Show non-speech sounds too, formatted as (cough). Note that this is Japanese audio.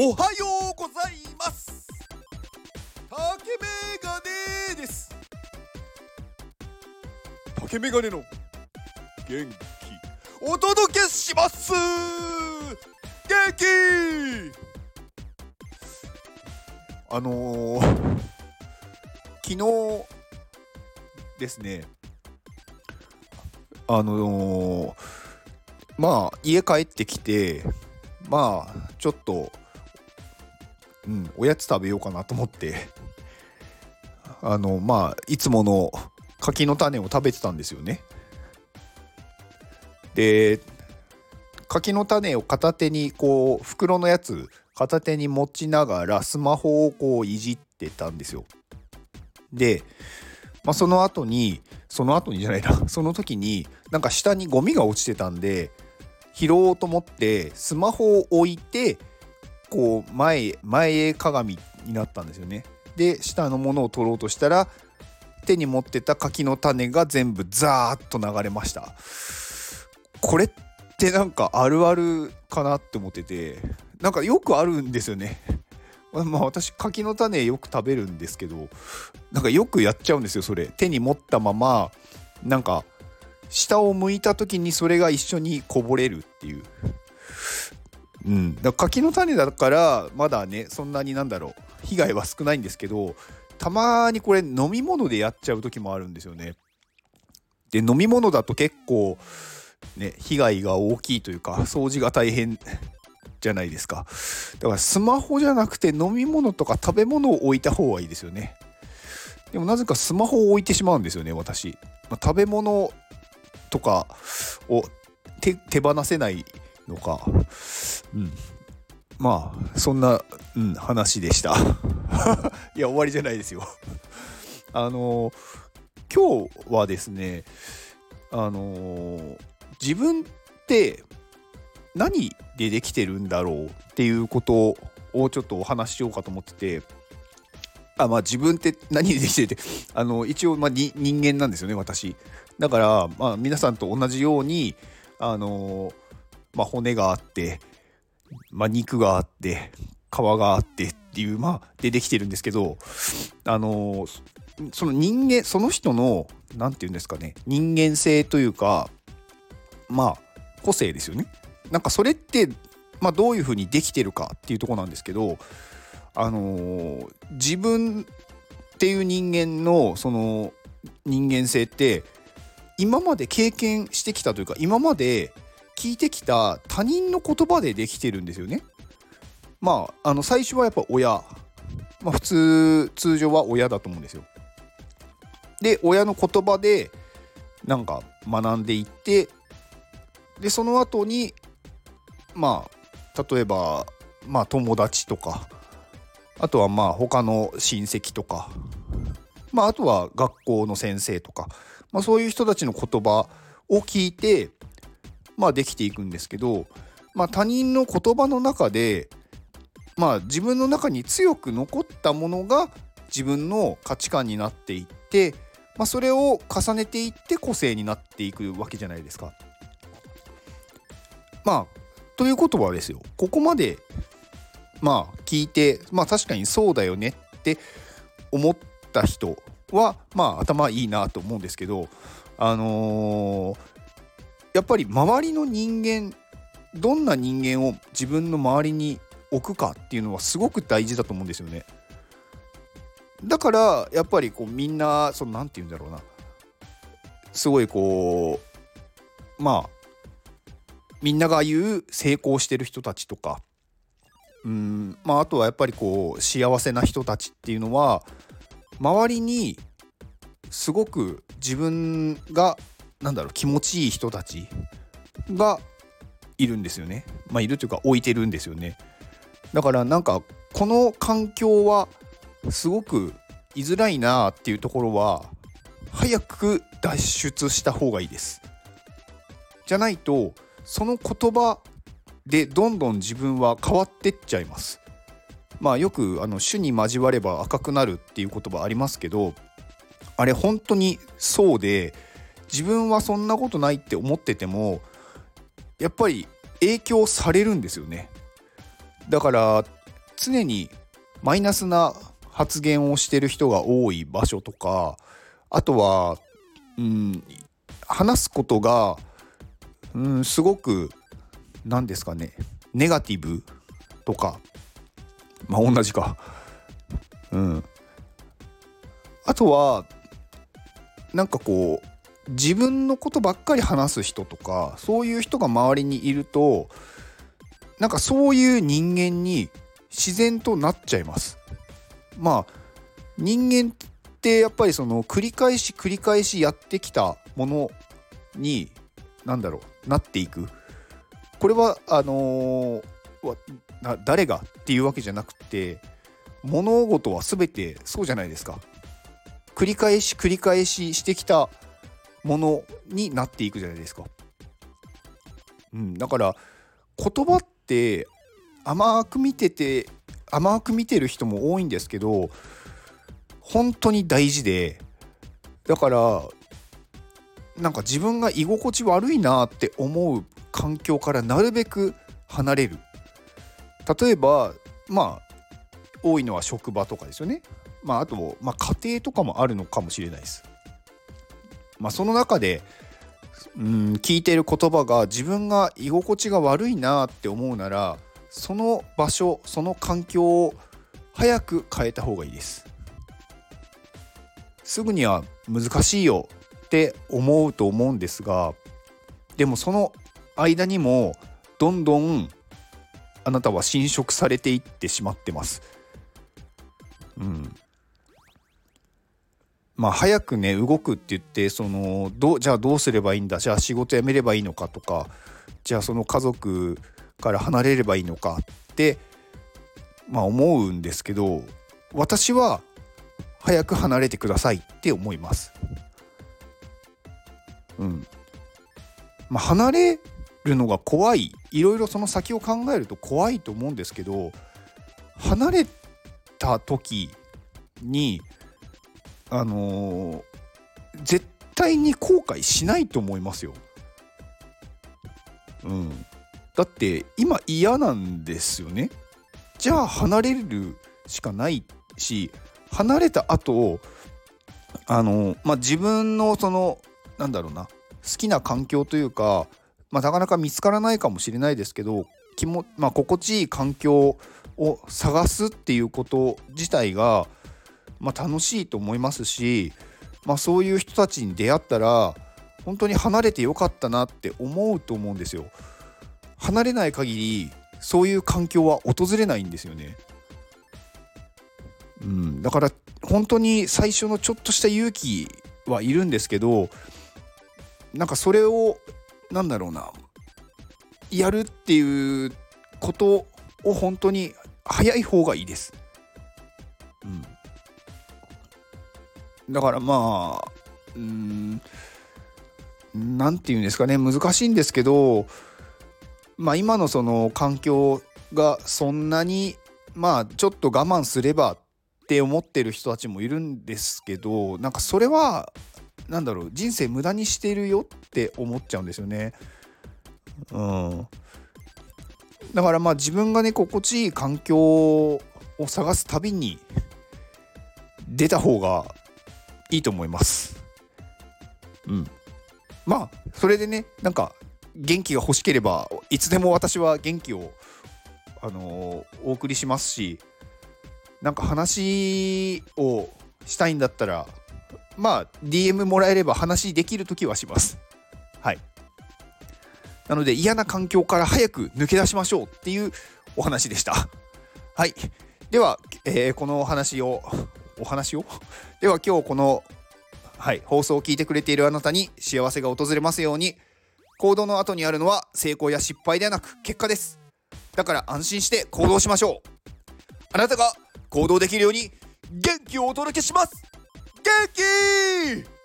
おはようございます。竹メガネです。竹メガネの元気。お届けします。元気。あのー、昨日ですね。あのー、まあ家帰ってきてまあちょっとうん、おやつ食べようかなと思って (laughs) あのまあいつもの柿の種を食べてたんですよね。で柿の種を片手にこう袋のやつ片手に持ちながらスマホをこういじってたんですよ。で、まあ、その後にその後にじゃないな (laughs) その時になんか下にゴミが落ちてたんで拾おうと思ってスマホを置いてこう前前へ鏡になったんですよね。で下のものを取ろうとしたら手に持ってた柿の種が全部ザーッと流れました。これってなんかあるあるかなって思っててなんかよくあるんですよね。まあ私柿の種よく食べるんですけどなんかよくやっちゃうんですよそれ手に持ったままなんか下を向いた時にそれが一緒にこぼれるっていううん、だ柿の種だからまだねそんなになんだろう被害は少ないんですけどたまにこれ飲み物でやっちゃう時もあるんですよね。で飲み物だと結構ね被害が大きいというか掃除が大変 (laughs) じゃないですか。だからスマホじゃなくて飲み物とか食べ物を置いた方がいいですよね。でもなぜかスマホを置いてしまうんですよね私、まあ、食べ物とかを手放せないのか、うん、まあそんな、うん、話でした。(laughs) いや終わりじゃないですよ。(laughs) あの今日はですねあの自分って何でできてるんだろうっていうことをちょっとお話ししようかと思っててあまあ自分って何でできてるってあの一応まあ人間なんですよね私。だからまあ皆さんと同じようにあのまあ、骨があって、まあ、肉があって皮があってっていうまあでできてるんですけどあのその人間その人の何て言うんですかね人間性というかまあ個性ですよね。なんかそれって、まあ、どういうふうにできてるかっていうとこなんですけどあの自分っていう人間のその人間性って今まで経験してきたというか今まで聞いてきた他人の言葉でできてるんですよね。まああの最初はやっぱ親、まあ、普通通常は親だと思うんですよ。で親の言葉でなんか学んでいってでその後にまあ例えばまあ友達とかあとはまあ他の親戚とかまああとは学校の先生とか、まあ、そういう人たちの言葉を聞いてまあ、できていくんですけど、まあ、他人の言葉の中で、まあ、自分の中に強く残ったものが自分の価値観になっていって、まあ、それを重ねていって個性になっていくわけじゃないですか。まあということはですよここまでまあ聞いてまあ確かにそうだよねって思った人はまあ頭いいなと思うんですけどあのー、やっぱり周りの人間どんな人間を自分の周りに置くかっていうのはすごく大事だと思うんですよね。だからやっぱりこうみんなその何て言うんだろうなすごいこうまあみんなが言う成功してる人たちとかうんまああとはやっぱりこう幸せな人たちっていうのは周りにすごく自分がなんだろう気持ちいい人たちがいるんですよね。まあ、いるというか置いてるんですよね。だからなんかこの環境はすごく居づらいなっていうところは早く脱出した方がいいです。じゃないとその言葉でどんどん自分は変わってっちゃいます。まあよくあの種に交われば赤くなるっていう言葉ありますけどあれ本当にそうで自分はそんなことないって思っててもやっぱり影響されるんですよね。だから常にマイナスな発言をしてる人が多い場所とかあとは、うん、話すことが、うん、すごく何ですかねネガティブとかまあ同じか。うん。あとはなんかこう自分のことばっかり話す人とかそういう人が周りにいるとなんかそういう人間に自然となっちゃいます。まあ人間ってやっぱりその繰り返し繰り返しやってきたものに何だろうなっていく。これはあのー、誰がっていうわけじゃなくて物事は全てそうじゃないですか。繰り返し繰り返ししてきたものになっていくじゃないですか。うん、だから言葉って甘く見てて甘く見てる人も多いんですけど本当に大事でだからなんか自分が居心地悪いなって思う環境からなるべく離れる。例えばまあ多いのは職場とかですよね。まああと、まあ、家庭とかもあるのかもしれないです。まあその中でうん聞いてる言葉が自分が居心地が悪いなって思うならその場所その環境を早く変えた方がいいですすぐには難しいよって思うと思うんですがでもその間にもどんどんあなたは侵食されていってしまってます。うん。まあ早くね動くって言ってそのどじゃあどうすればいいんだ？じゃあ仕事辞めればいいのかとかじゃあその家族から離れればいいのかってまあ思うんですけど私は早く離れてくださいって思います。うん。まあ、離れるのが怖いいろいろその先を考えると怖いと思うんですけど離れた時にあのー、絶対に後悔しないと思いますよ。うん、だって今嫌なんですよね。じゃあ離れるしかないし離れた後あのまあ自分のそのなんだろうな好きな環境というか、まあ、なかなか見つからないかもしれないですけど気も、まあ、心地いい環境を探すっていうこと自体が、まあ、楽しいと思いますし、まあ、そういう人たちに出会ったら本当に離れてよかったなって思うと思うんですよ。離れない限りそういう環境は訪れないんですよね。うん、だから本当に最初のちょっとした勇気はいるんですけどなんかそれをなんだろうなやるっていうことを本当に早い方がいいです。だからまあうん何て言うんですかね難しいんですけどまあ今のその環境がそんなにまあちょっと我慢すればって思ってる人たちもいるんですけどなんかそれはなんだろう人生無駄にしてるよって思っちゃうんですよね。うん、だからまあ自分がね心地いい環境を探すたびに出た方がいいと思います。うん。まあそれでねなんか元気が欲しければいつでも私は元気をあのー、お送りしますしなんか話をしたいんだったらまあ DM もらえれば話できる時はしますはいなので嫌な環境から早く抜け出しましょうっていうお話でしたはいでは、えー、このお話をお話を？(laughs) では今日このはい放送を聞いてくれているあなたに幸せが訪れますように行動の後にあるのは成功や失敗ではなく結果です。だから安心して行動しましょう。あなたが行動できるように元気をお届けします。元気！